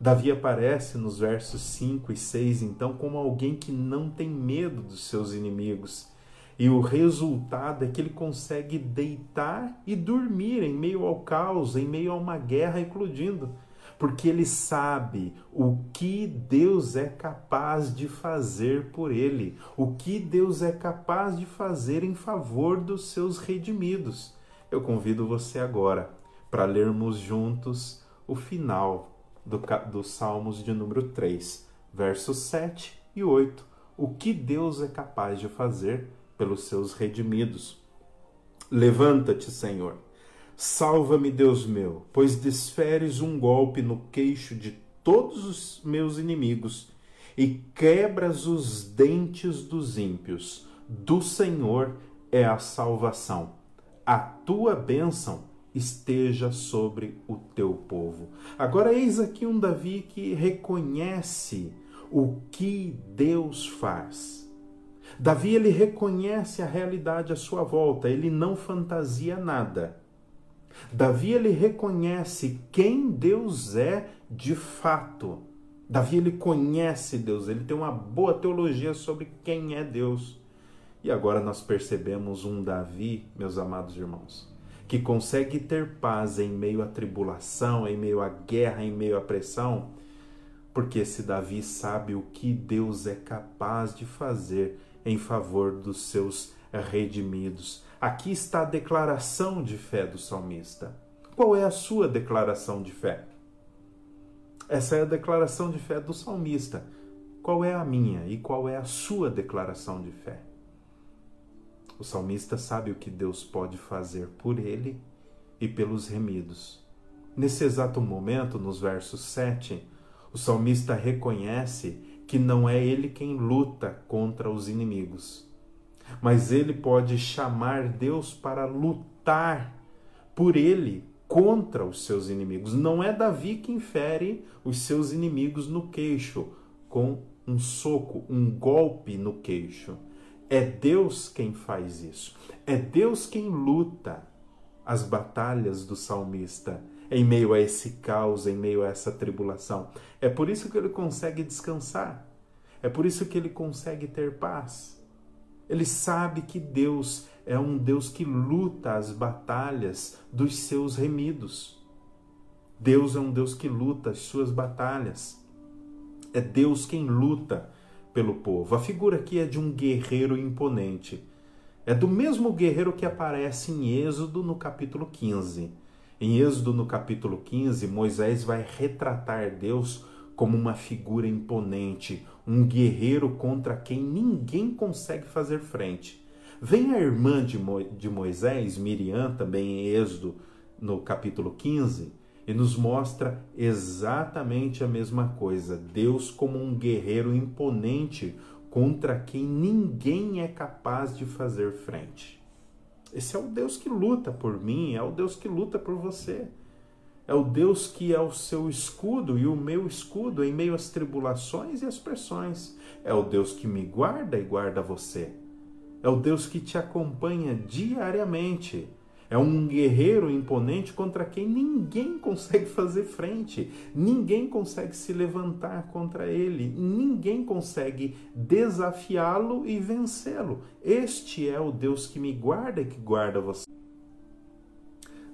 Davi aparece nos versos 5 e 6, então, como alguém que não tem medo dos seus inimigos. E o resultado é que ele consegue deitar e dormir em meio ao caos, em meio a uma guerra eclodindo, porque ele sabe o que Deus é capaz de fazer por ele, o que Deus é capaz de fazer em favor dos seus redimidos. Eu convido você agora para lermos juntos o final do, dos Salmos de número 3, versos 7 e 8. O que Deus é capaz de fazer pelos seus redimidos. Levanta-te, Senhor. Salva-me, Deus meu, pois desferes um golpe no queixo de todos os meus inimigos e quebras os dentes dos ímpios. Do Senhor é a salvação. A tua bênção esteja sobre o teu povo. Agora, eis aqui um Davi que reconhece o que Deus faz. Davi ele reconhece a realidade à sua volta, ele não fantasia nada. Davi ele reconhece quem Deus é de fato. Davi ele conhece Deus, ele tem uma boa teologia sobre quem é Deus. E agora nós percebemos um Davi, meus amados irmãos, que consegue ter paz em meio à tribulação, em meio à guerra, em meio à pressão, porque esse Davi sabe o que Deus é capaz de fazer em favor dos seus redimidos. Aqui está a declaração de fé do salmista. Qual é a sua declaração de fé? Essa é a declaração de fé do salmista. Qual é a minha e qual é a sua declaração de fé? O salmista sabe o que Deus pode fazer por ele e pelos remidos. Nesse exato momento, nos versos 7, o salmista reconhece que não é ele quem luta contra os inimigos, mas ele pode chamar Deus para lutar por ele contra os seus inimigos. Não é Davi quem fere os seus inimigos no queixo com um soco, um golpe no queixo. É Deus quem faz isso. É Deus quem luta as batalhas do salmista em meio a esse caos, em meio a essa tribulação. É por isso que ele consegue descansar. É por isso que ele consegue ter paz. Ele sabe que Deus é um Deus que luta as batalhas dos seus remidos. Deus é um Deus que luta as suas batalhas. É Deus quem luta pelo povo. A figura aqui é de um guerreiro imponente. É do mesmo guerreiro que aparece em Êxodo no capítulo 15. Em Êxodo no capítulo 15, Moisés vai retratar Deus como uma figura imponente, um guerreiro contra quem ninguém consegue fazer frente. Vem a irmã de, Mo de Moisés, Miriam, também em Êxodo, no capítulo 15, e nos mostra exatamente a mesma coisa. Deus como um guerreiro imponente contra quem ninguém é capaz de fazer frente. Esse é o Deus que luta por mim, é o Deus que luta por você. É o Deus que é o seu escudo e o meu escudo em meio às tribulações e às pressões. É o Deus que me guarda e guarda você. É o Deus que te acompanha diariamente. É um guerreiro imponente contra quem ninguém consegue fazer frente, ninguém consegue se levantar contra ele, ninguém consegue desafiá-lo e vencê-lo. Este é o Deus que me guarda e que guarda você.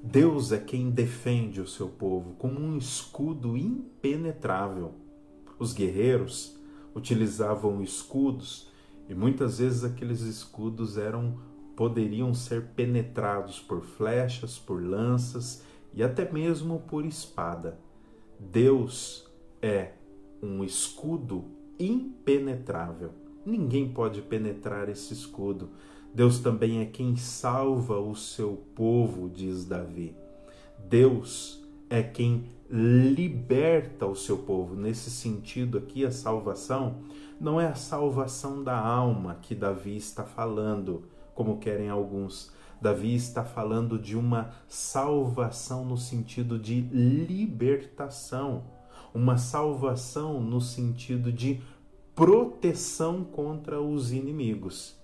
Deus é quem defende o seu povo como um escudo impenetrável. Os guerreiros utilizavam escudos e muitas vezes aqueles escudos eram poderiam ser penetrados por flechas, por lanças e até mesmo por espada. Deus é um escudo impenetrável. Ninguém pode penetrar esse escudo. Deus também é quem salva o seu povo, diz Davi. Deus é quem liberta o seu povo. Nesse sentido aqui, a salvação não é a salvação da alma que Davi está falando, como querem alguns. Davi está falando de uma salvação no sentido de libertação, uma salvação no sentido de proteção contra os inimigos.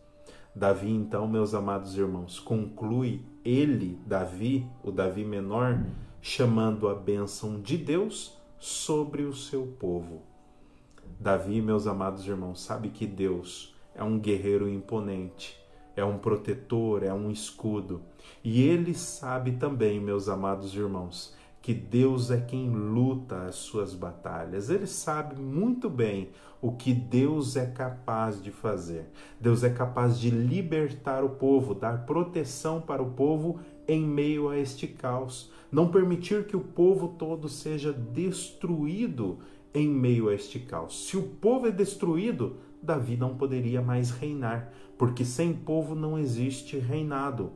Davi, então, meus amados irmãos, conclui ele, Davi, o Davi menor, chamando a bênção de Deus sobre o seu povo. Davi, meus amados irmãos, sabe que Deus é um guerreiro imponente, é um protetor, é um escudo. E ele sabe também, meus amados irmãos, que Deus é quem luta as suas batalhas. Ele sabe muito bem o que Deus é capaz de fazer. Deus é capaz de libertar o povo, dar proteção para o povo em meio a este caos, não permitir que o povo todo seja destruído em meio a este caos. Se o povo é destruído, Davi não poderia mais reinar, porque sem povo não existe reinado.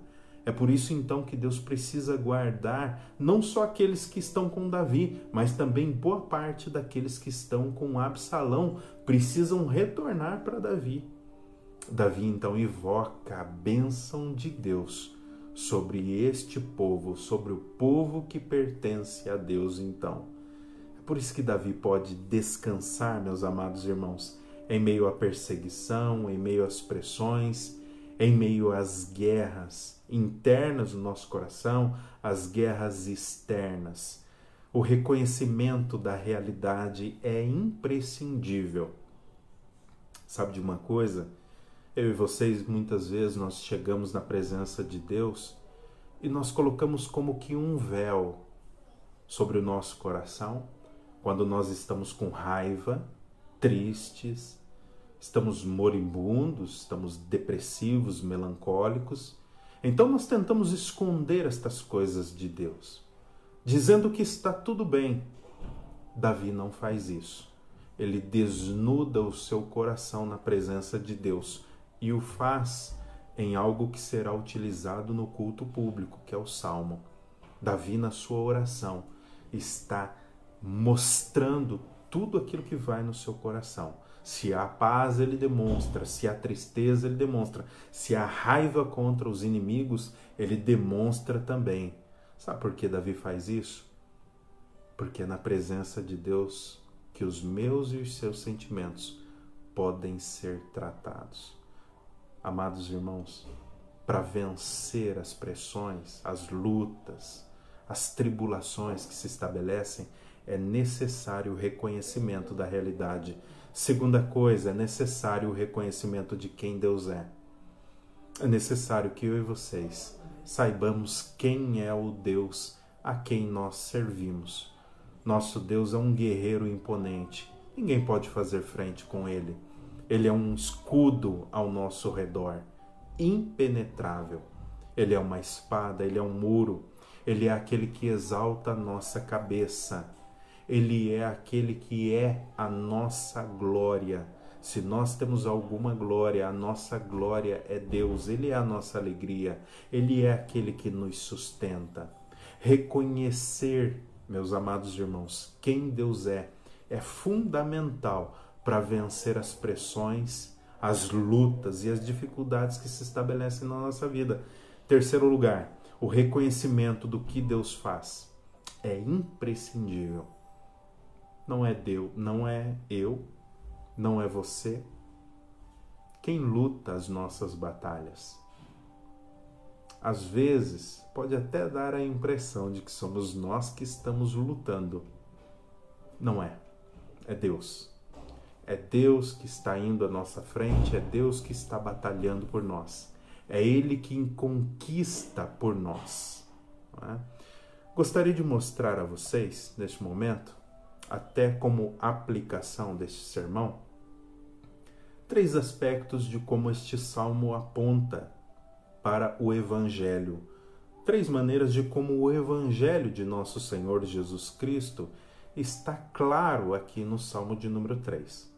É por isso então que Deus precisa guardar não só aqueles que estão com Davi, mas também boa parte daqueles que estão com Absalão precisam retornar para Davi. Davi então invoca a bênção de Deus sobre este povo, sobre o povo que pertence a Deus então. É por isso que Davi pode descansar, meus amados irmãos, em meio à perseguição, em meio às pressões, em meio às guerras internas do nosso coração, às guerras externas. O reconhecimento da realidade é imprescindível. Sabe de uma coisa? Eu e vocês, muitas vezes, nós chegamos na presença de Deus e nós colocamos como que um véu sobre o nosso coração quando nós estamos com raiva, tristes, estamos moribundos, estamos depressivos, melancólicos. Então nós tentamos esconder estas coisas de Deus, dizendo que está tudo bem. Davi não faz isso. Ele desnuda o seu coração na presença de Deus e o faz em algo que será utilizado no culto público, que é o salmo. Davi, na sua oração, está mostrando tudo aquilo que vai no seu coração. Se há paz, ele demonstra. Se há tristeza, ele demonstra. Se há raiva contra os inimigos, ele demonstra também. Sabe por que Davi faz isso? Porque é na presença de Deus que os meus e os seus sentimentos podem ser tratados. Amados irmãos, para vencer as pressões, as lutas, as tribulações que se estabelecem, é necessário o reconhecimento da realidade. Segunda coisa, é necessário o reconhecimento de quem Deus é. É necessário que eu e vocês saibamos quem é o Deus a quem nós servimos. Nosso Deus é um guerreiro imponente. Ninguém pode fazer frente com ele. Ele é um escudo ao nosso redor, impenetrável. Ele é uma espada, ele é um muro, ele é aquele que exalta a nossa cabeça. Ele é aquele que é a nossa glória. Se nós temos alguma glória, a nossa glória é Deus, Ele é a nossa alegria, Ele é aquele que nos sustenta. Reconhecer, meus amados irmãos, quem Deus é, é fundamental para vencer as pressões, as lutas e as dificuldades que se estabelecem na nossa vida. Terceiro lugar, o reconhecimento do que Deus faz é imprescindível não é Deus, não é eu, não é você. Quem luta as nossas batalhas? Às vezes, pode até dar a impressão de que somos nós que estamos lutando. Não é. É Deus. É Deus que está indo à nossa frente, é Deus que está batalhando por nós. É Ele quem conquista por nós. É? Gostaria de mostrar a vocês, neste momento, até como aplicação deste sermão, três aspectos de como este salmo aponta para o Evangelho. Três maneiras de como o Evangelho de nosso Senhor Jesus Cristo está claro aqui no Salmo de número 3.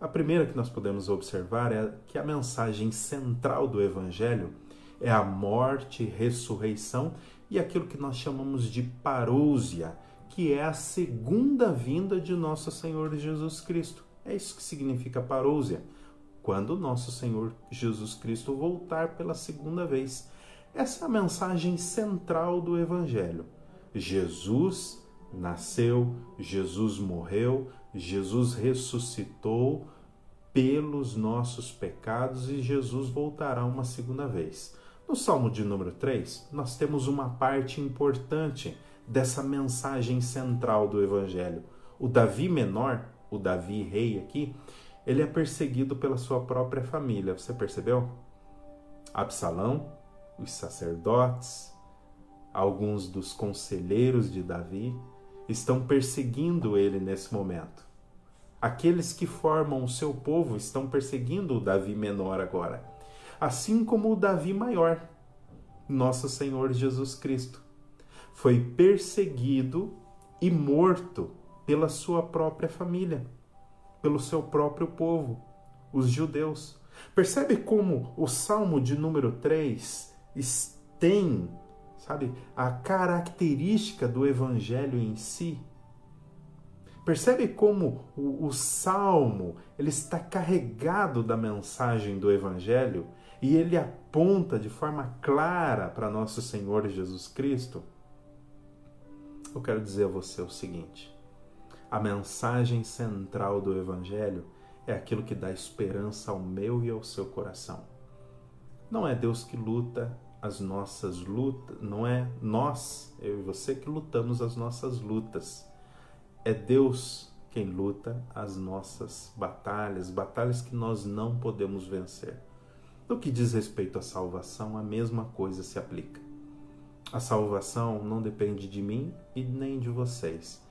A primeira que nós podemos observar é que a mensagem central do Evangelho é a morte, ressurreição e aquilo que nós chamamos de parousia, que é a segunda vinda de nosso Senhor Jesus Cristo. É isso que significa parousia, quando nosso Senhor Jesus Cristo voltar pela segunda vez. Essa é a mensagem central do Evangelho. Jesus nasceu, Jesus morreu, Jesus ressuscitou pelos nossos pecados e Jesus voltará uma segunda vez. No Salmo de número 3, nós temos uma parte importante dessa mensagem central do Evangelho. O Davi menor, o Davi rei aqui, ele é perseguido pela sua própria família. Você percebeu? Absalão, os sacerdotes, alguns dos conselheiros de Davi estão perseguindo ele nesse momento. Aqueles que formam o seu povo estão perseguindo o Davi menor agora, assim como o Davi maior, nosso Senhor Jesus Cristo. Foi perseguido e morto pela sua própria família, pelo seu próprio povo, os judeus. Percebe como o Salmo de número 3 tem, sabe, a característica do evangelho em si? Percebe como o, o, salmo ele está carregado da mensagem do Evangelho e ele aponta de forma clara para nosso Senhor Jesus Cristo? Eu quero dizer a você o seguinte: a mensagem central do Evangelho é aquilo que dá esperança ao meu e ao seu coração. Não é Deus que luta as nossas lutas, não é nós, eu e você, que lutamos as nossas lutas é Deus quem luta as nossas batalhas, batalhas que nós não podemos vencer. No que diz respeito à salvação, a mesma coisa se aplica. A salvação não depende de mim e nem de vocês.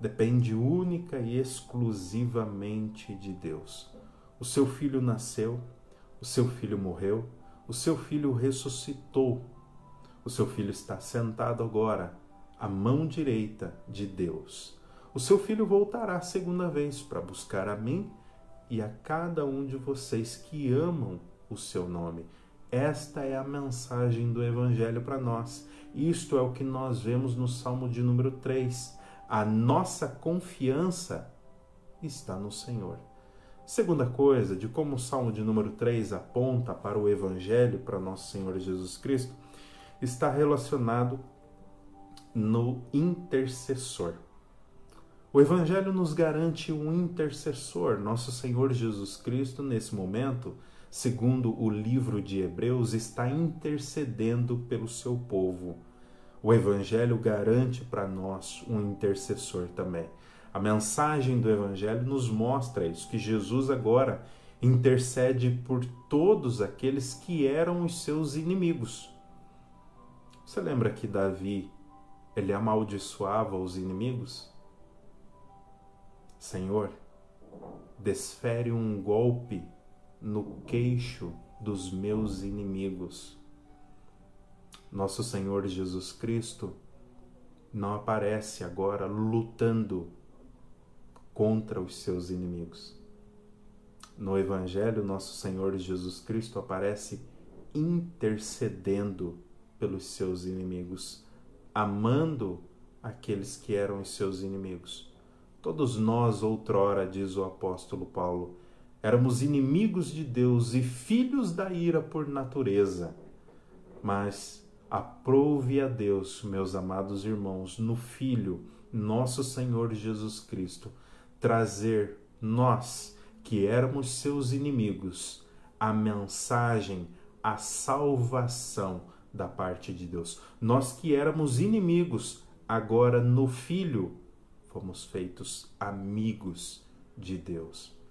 Depende única e exclusivamente de Deus. O seu filho nasceu, o seu filho morreu, o seu filho ressuscitou. O seu filho está sentado agora à mão direita de Deus o seu filho voltará a segunda vez para buscar a mim e a cada um de vocês que amam o seu nome. Esta é a mensagem do Evangelho para nós. Isto é o que nós vemos no Salmo de número 3. A nossa confiança está no Senhor. Segunda coisa, de como o Salmo de número 3 aponta para o Evangelho, para nosso Senhor Jesus Cristo, está relacionado no intercessor. O Evangelho nos garante um intercessor, nosso Senhor Jesus Cristo, nesse momento, segundo o livro de Hebreus, está intercedendo pelo seu povo. O Evangelho garante para nós um intercessor também. A mensagem do Evangelho nos mostra isso, que Jesus agora intercede por todos aqueles que eram os seus inimigos. Você lembra que Davi ele amaldiçoava os inimigos? Senhor, desfere um golpe no queixo dos meus inimigos. Nosso Senhor Jesus Cristo não aparece agora lutando contra os seus inimigos. No Evangelho, nosso Senhor Jesus Cristo aparece intercedendo pelos seus inimigos, amando aqueles que eram os seus inimigos. Todos nós, outrora, diz o apóstolo Paulo, éramos inimigos de Deus e filhos da ira por natureza. Mas aprove a Deus, meus amados irmãos, no Filho, nosso Senhor Jesus Cristo, trazer nós, que éramos seus inimigos, a mensagem, a salvação da parte de Deus. Nós que éramos inimigos, agora no Filho, fomos feitos amigos de Deus.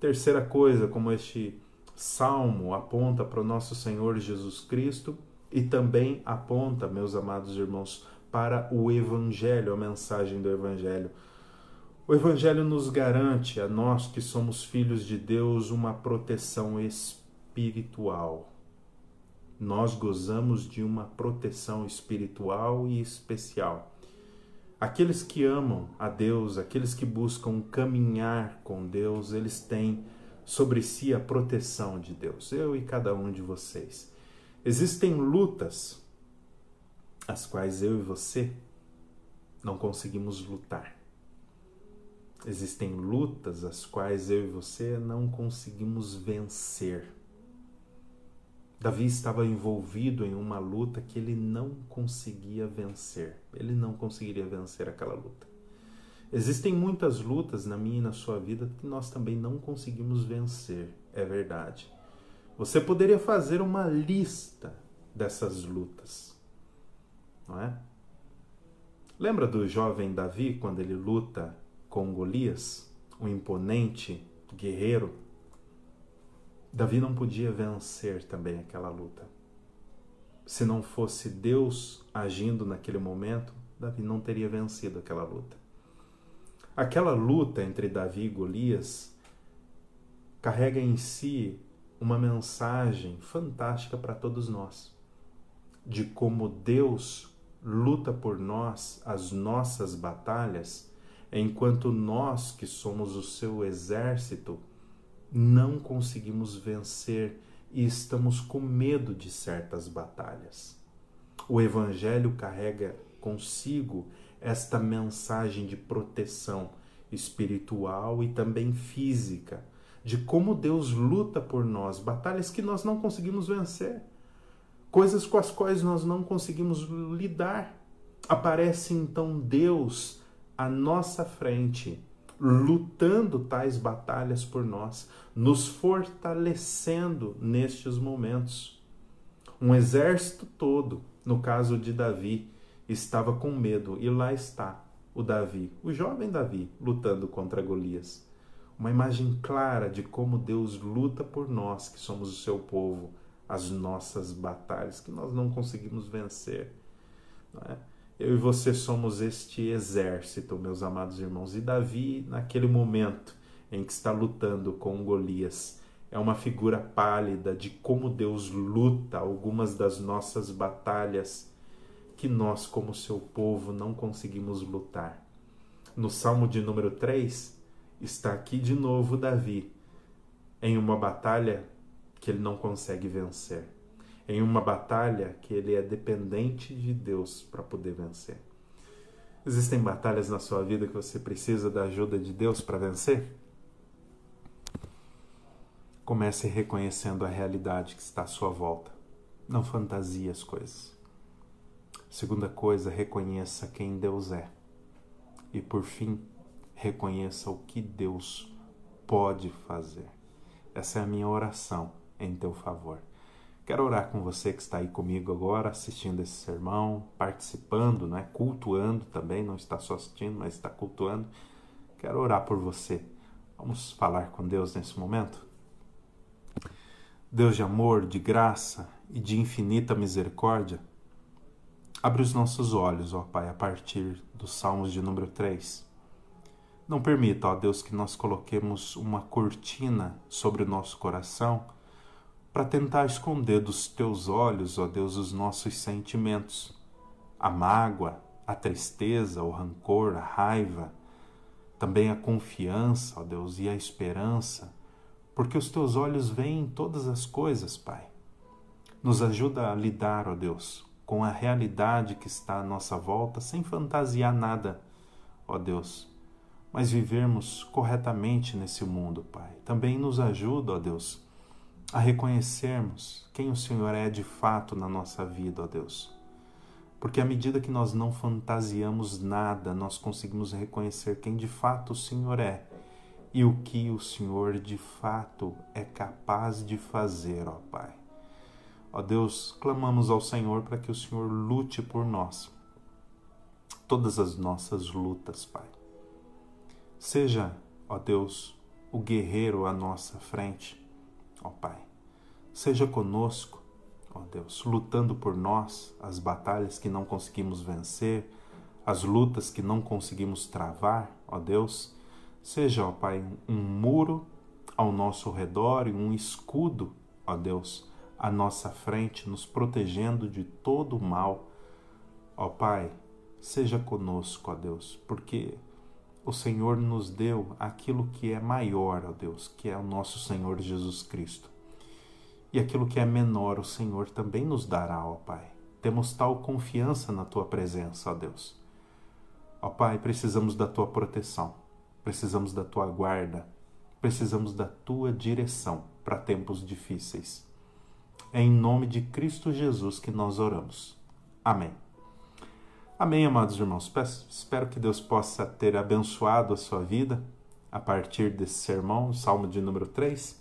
Terceira coisa, como este salmo aponta para o nosso Senhor Jesus Cristo e também aponta, meus amados irmãos, para o Evangelho, a mensagem do Evangelho. O Evangelho nos garante, a nós que somos filhos de Deus, uma proteção espiritual. Nós gozamos de uma proteção espiritual e especial. Aqueles que amam a Deus, aqueles que buscam caminhar com Deus, eles têm sobre si a proteção de Deus, eu e cada um de vocês. Existem lutas, as quais eu e você não conseguimos lutar. Existem lutas as quais eu e você não conseguimos vencer. Davi estava envolvido em uma luta que ele não conseguia vencer. Ele não conseguiria vencer aquela luta. Existem muitas lutas na minha e na sua vida que nós também não conseguimos vencer, é verdade. Você poderia fazer uma lista dessas lutas, não é? Lembra do jovem Davi quando ele luta com Golias, um imponente guerreiro? Davi não podia vencer também aquela luta. Se não fosse Deus agindo naquele momento, Davi não teria vencido aquela luta. Aquela luta entre Davi e Golias carrega em si uma mensagem fantástica para todos nós, de como Deus luta por nós as nossas batalhas, enquanto nós, que somos o seu exército, não conseguimos vencer e estamos com medo de certas batalhas. O Evangelho carrega consigo esta mensagem de proteção espiritual e também física, de como Deus luta por nós, batalhas que nós não conseguimos vencer, coisas com as quais nós não conseguimos lidar. Aparece então Deus à nossa frente, lutando tais batalhas por nós, nos fortalecendo nestes momentos. Um exército todo, no caso de Davi, estava com medo e lá está o Davi, o jovem Davi, lutando contra Golias. Uma imagem clara de como Deus luta por nós, que somos o seu povo, as nossas batalhas que nós não conseguimos vencer. Não é? Eu e você somos este exército, meus amados irmãos. E Davi, naquele momento em que está lutando com Golias, é uma figura pálida de como Deus luta algumas das nossas batalhas que nós, como seu povo, não conseguimos lutar. No Salmo de número 3, está aqui de novo Davi em uma batalha que ele não consegue vencer em uma batalha que ele é dependente de Deus para poder vencer. Existem batalhas na sua vida que você precisa da ajuda de Deus para vencer? Comece reconhecendo a realidade que está à sua volta. Não fantasie as coisas. Segunda coisa, reconheça quem Deus é. E por fim, reconheça o que Deus pode fazer. Essa é a minha oração em teu favor. Quero orar com você que está aí comigo agora, assistindo esse sermão, participando, né? cultuando também, não está só assistindo, mas está cultuando. Quero orar por você. Vamos falar com Deus nesse momento? Deus de amor, de graça e de infinita misericórdia, abre os nossos olhos, ó Pai, a partir dos Salmos de número 3. Não permita, ó Deus, que nós coloquemos uma cortina sobre o nosso coração para tentar esconder dos teus olhos, ó Deus, os nossos sentimentos, a mágoa, a tristeza, o rancor, a raiva, também a confiança, ó Deus, e a esperança, porque os teus olhos veem todas as coisas, Pai. Nos ajuda a lidar, ó Deus, com a realidade que está à nossa volta, sem fantasiar nada, ó Deus, mas vivermos corretamente nesse mundo, Pai. Também nos ajuda, ó Deus, a reconhecermos quem o Senhor é de fato na nossa vida, ó Deus. Porque à medida que nós não fantasiamos nada, nós conseguimos reconhecer quem de fato o Senhor é e o que o Senhor de fato é capaz de fazer, ó Pai. Ó Deus, clamamos ao Senhor para que o Senhor lute por nós. Todas as nossas lutas, Pai. Seja, ó Deus, o guerreiro à nossa frente ó Pai. Seja conosco, ó Deus, lutando por nós as batalhas que não conseguimos vencer, as lutas que não conseguimos travar, ó Deus. Seja, ó Pai, um muro ao nosso redor e um escudo, ó Deus, à nossa frente, nos protegendo de todo o mal. Ó Pai, seja conosco, ó Deus, porque o Senhor nos deu aquilo que é maior, ó Deus, que é o nosso Senhor Jesus Cristo. E aquilo que é menor, o Senhor também nos dará, ó Pai. Temos tal confiança na tua presença, ó Deus. Ó Pai, precisamos da tua proteção, precisamos da tua guarda, precisamos da tua direção para tempos difíceis. É em nome de Cristo Jesus que nós oramos. Amém. Amém, amados irmãos. Espero que Deus possa ter abençoado a sua vida a partir desse sermão, Salmo de número 3.